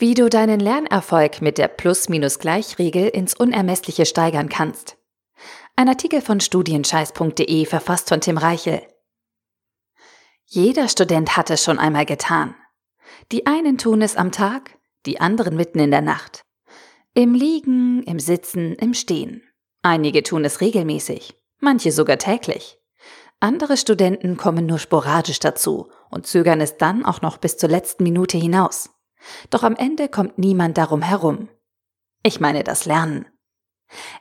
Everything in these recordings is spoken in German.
Wie du deinen Lernerfolg mit der Plus-Minus-Gleich-Regel ins Unermessliche steigern kannst. Ein Artikel von studienscheiß.de verfasst von Tim Reichel. Jeder Student hat es schon einmal getan. Die einen tun es am Tag, die anderen mitten in der Nacht. Im Liegen, im Sitzen, im Stehen. Einige tun es regelmäßig, manche sogar täglich. Andere Studenten kommen nur sporadisch dazu und zögern es dann auch noch bis zur letzten Minute hinaus. Doch am Ende kommt niemand darum herum. Ich meine das Lernen.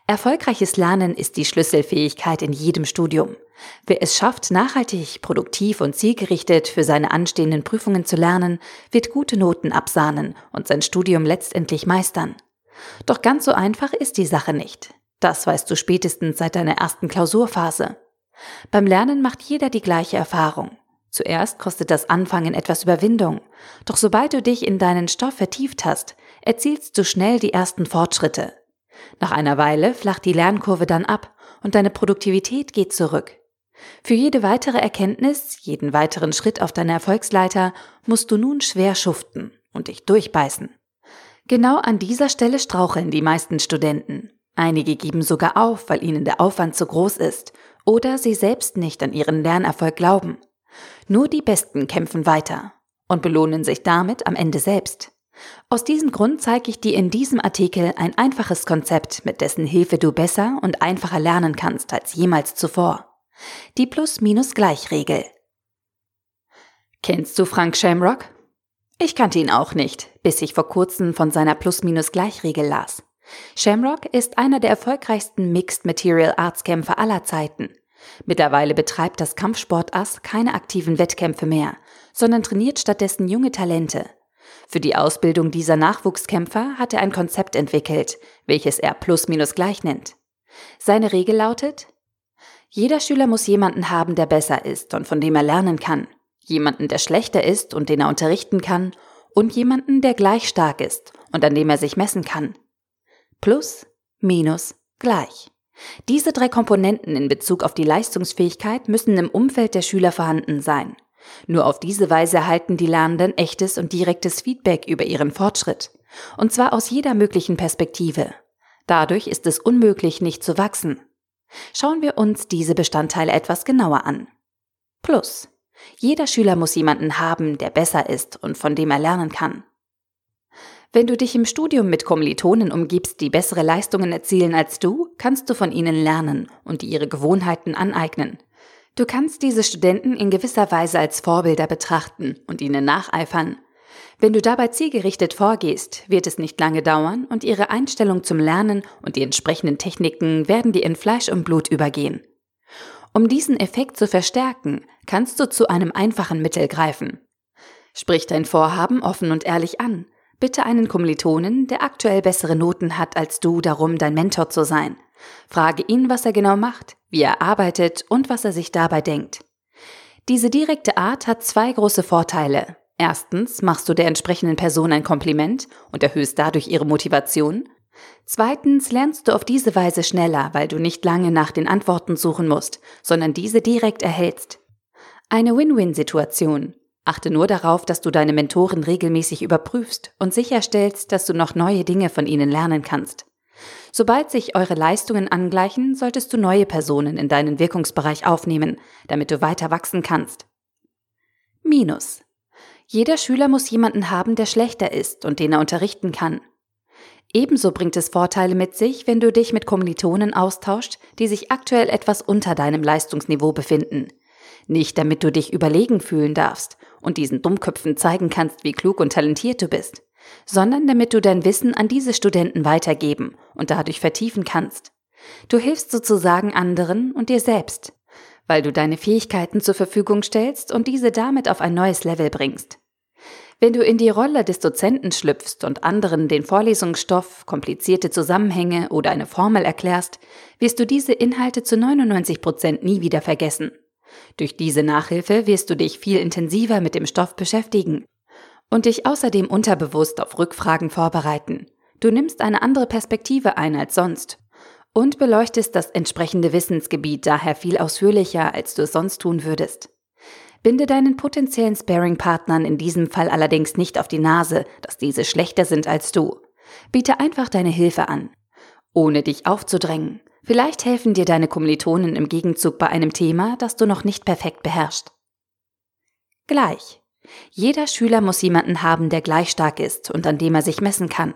Erfolgreiches Lernen ist die Schlüsselfähigkeit in jedem Studium. Wer es schafft, nachhaltig, produktiv und zielgerichtet für seine anstehenden Prüfungen zu lernen, wird gute Noten absahnen und sein Studium letztendlich meistern. Doch ganz so einfach ist die Sache nicht. Das weißt du spätestens seit deiner ersten Klausurphase. Beim Lernen macht jeder die gleiche Erfahrung. Zuerst kostet das Anfangen etwas Überwindung, doch sobald du dich in deinen Stoff vertieft hast, erzielst du schnell die ersten Fortschritte. Nach einer Weile flacht die Lernkurve dann ab und deine Produktivität geht zurück. Für jede weitere Erkenntnis, jeden weiteren Schritt auf deiner Erfolgsleiter musst du nun schwer schuften und dich durchbeißen. Genau an dieser Stelle straucheln die meisten Studenten. Einige geben sogar auf, weil ihnen der Aufwand zu groß ist oder sie selbst nicht an ihren Lernerfolg glauben. Nur die Besten kämpfen weiter und belohnen sich damit am Ende selbst. Aus diesem Grund zeige ich dir in diesem Artikel ein einfaches Konzept, mit dessen Hilfe du besser und einfacher lernen kannst als jemals zuvor. Die Plus-Minus-Gleich-Regel. Kennst du Frank Shamrock? Ich kannte ihn auch nicht, bis ich vor kurzem von seiner Plus-Minus-Gleich-Regel las. Shamrock ist einer der erfolgreichsten Mixed Material Arts Kämpfer aller Zeiten. Mittlerweile betreibt das Kampfsportass keine aktiven Wettkämpfe mehr, sondern trainiert stattdessen junge Talente. Für die Ausbildung dieser Nachwuchskämpfer hat er ein Konzept entwickelt, welches er plus minus gleich nennt. Seine Regel lautet, jeder Schüler muss jemanden haben, der besser ist und von dem er lernen kann, jemanden, der schlechter ist und den er unterrichten kann, und jemanden, der gleich stark ist und an dem er sich messen kann. Plus, minus, gleich. Diese drei Komponenten in Bezug auf die Leistungsfähigkeit müssen im Umfeld der Schüler vorhanden sein. Nur auf diese Weise erhalten die Lernenden echtes und direktes Feedback über ihren Fortschritt. Und zwar aus jeder möglichen Perspektive. Dadurch ist es unmöglich, nicht zu wachsen. Schauen wir uns diese Bestandteile etwas genauer an. Plus. Jeder Schüler muss jemanden haben, der besser ist und von dem er lernen kann. Wenn du dich im Studium mit Kommilitonen umgibst, die bessere Leistungen erzielen als du, kannst du von ihnen lernen und dir ihre Gewohnheiten aneignen. Du kannst diese Studenten in gewisser Weise als Vorbilder betrachten und ihnen nacheifern. Wenn du dabei zielgerichtet vorgehst, wird es nicht lange dauern und ihre Einstellung zum Lernen und die entsprechenden Techniken werden dir in Fleisch und Blut übergehen. Um diesen Effekt zu verstärken, kannst du zu einem einfachen Mittel greifen. Sprich dein Vorhaben offen und ehrlich an Bitte einen Kommilitonen, der aktuell bessere Noten hat als du, darum, dein Mentor zu sein. Frage ihn, was er genau macht, wie er arbeitet und was er sich dabei denkt. Diese direkte Art hat zwei große Vorteile. Erstens machst du der entsprechenden Person ein Kompliment und erhöhst dadurch ihre Motivation. Zweitens lernst du auf diese Weise schneller, weil du nicht lange nach den Antworten suchen musst, sondern diese direkt erhältst. Eine Win-Win-Situation. Achte nur darauf, dass du deine Mentoren regelmäßig überprüfst und sicherstellst, dass du noch neue Dinge von ihnen lernen kannst. Sobald sich eure Leistungen angleichen, solltest du neue Personen in deinen Wirkungsbereich aufnehmen, damit du weiter wachsen kannst. Minus. Jeder Schüler muss jemanden haben, der schlechter ist und den er unterrichten kann. Ebenso bringt es Vorteile mit sich, wenn du dich mit Kommilitonen austauscht, die sich aktuell etwas unter deinem Leistungsniveau befinden. Nicht damit du dich überlegen fühlen darfst und diesen Dummköpfen zeigen kannst, wie klug und talentiert du bist, sondern damit du dein Wissen an diese Studenten weitergeben und dadurch vertiefen kannst. Du hilfst sozusagen anderen und dir selbst, weil du deine Fähigkeiten zur Verfügung stellst und diese damit auf ein neues Level bringst. Wenn du in die Rolle des Dozenten schlüpfst und anderen den Vorlesungsstoff, komplizierte Zusammenhänge oder eine Formel erklärst, wirst du diese Inhalte zu 99 Prozent nie wieder vergessen. Durch diese Nachhilfe wirst du dich viel intensiver mit dem Stoff beschäftigen und dich außerdem unterbewusst auf Rückfragen vorbereiten. Du nimmst eine andere Perspektive ein als sonst und beleuchtest das entsprechende Wissensgebiet daher viel ausführlicher, als du es sonst tun würdest. Binde deinen potenziellen Sparing-Partnern in diesem Fall allerdings nicht auf die Nase, dass diese schlechter sind als du. Biete einfach deine Hilfe an. Ohne dich aufzudrängen. Vielleicht helfen dir deine Kommilitonen im Gegenzug bei einem Thema, das du noch nicht perfekt beherrschst. Gleich. Jeder Schüler muss jemanden haben, der gleich stark ist und an dem er sich messen kann.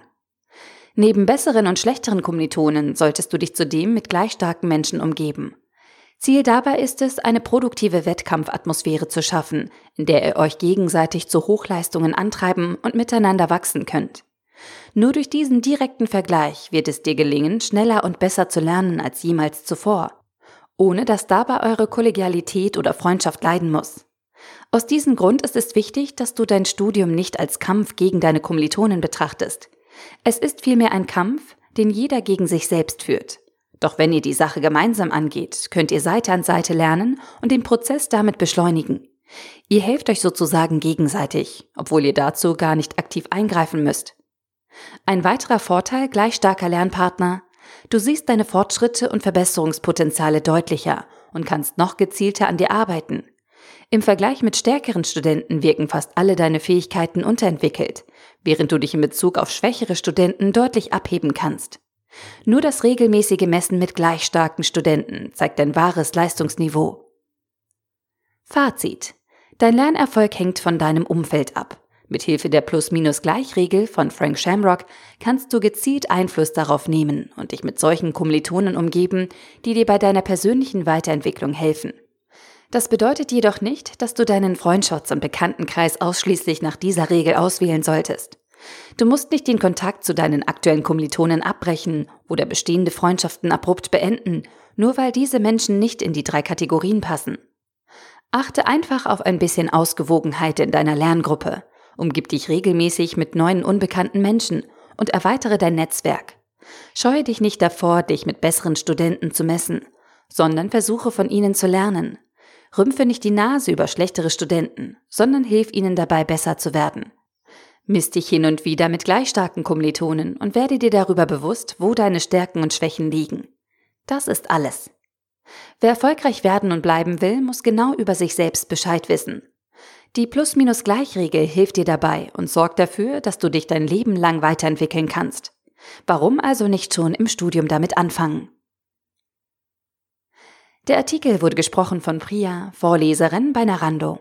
Neben besseren und schlechteren Kommilitonen solltest du dich zudem mit gleich starken Menschen umgeben. Ziel dabei ist es, eine produktive Wettkampfatmosphäre zu schaffen, in der ihr euch gegenseitig zu Hochleistungen antreiben und miteinander wachsen könnt. Nur durch diesen direkten Vergleich wird es dir gelingen, schneller und besser zu lernen als jemals zuvor, ohne dass dabei eure Kollegialität oder Freundschaft leiden muss. Aus diesem Grund ist es wichtig, dass du dein Studium nicht als Kampf gegen deine Kommilitonen betrachtest. Es ist vielmehr ein Kampf, den jeder gegen sich selbst führt. Doch wenn ihr die Sache gemeinsam angeht, könnt ihr Seite an Seite lernen und den Prozess damit beschleunigen. Ihr helft euch sozusagen gegenseitig, obwohl ihr dazu gar nicht aktiv eingreifen müsst. Ein weiterer Vorteil gleich starker Lernpartner, du siehst deine Fortschritte und Verbesserungspotenziale deutlicher und kannst noch gezielter an dir arbeiten. Im Vergleich mit stärkeren Studenten wirken fast alle deine Fähigkeiten unterentwickelt, während du dich in Bezug auf schwächere Studenten deutlich abheben kannst. Nur das regelmäßige Messen mit gleich starken Studenten zeigt dein wahres Leistungsniveau. Fazit. Dein Lernerfolg hängt von deinem Umfeld ab. Mithilfe der Plus-Minus-Gleich-Regel von Frank Shamrock kannst du gezielt Einfluss darauf nehmen und dich mit solchen Kommilitonen umgeben, die dir bei deiner persönlichen Weiterentwicklung helfen. Das bedeutet jedoch nicht, dass du deinen Freundschafts- und Bekanntenkreis ausschließlich nach dieser Regel auswählen solltest. Du musst nicht den Kontakt zu deinen aktuellen Kommilitonen abbrechen oder bestehende Freundschaften abrupt beenden, nur weil diese Menschen nicht in die drei Kategorien passen. Achte einfach auf ein bisschen Ausgewogenheit in deiner Lerngruppe, umgib dich regelmäßig mit neuen unbekannten Menschen und erweitere dein Netzwerk. Scheue dich nicht davor, dich mit besseren Studenten zu messen, sondern versuche von ihnen zu lernen. Rümpfe nicht die Nase über schlechtere Studenten, sondern hilf ihnen dabei, besser zu werden. Miss dich hin und wieder mit gleich starken Kommilitonen und werde dir darüber bewusst, wo deine Stärken und Schwächen liegen. Das ist alles. Wer erfolgreich werden und bleiben will, muss genau über sich selbst Bescheid wissen. Die Plus-Minus-Gleich-Regel hilft dir dabei und sorgt dafür, dass du dich dein Leben lang weiterentwickeln kannst. Warum also nicht schon im Studium damit anfangen? Der Artikel wurde gesprochen von Priya, Vorleserin bei Narando.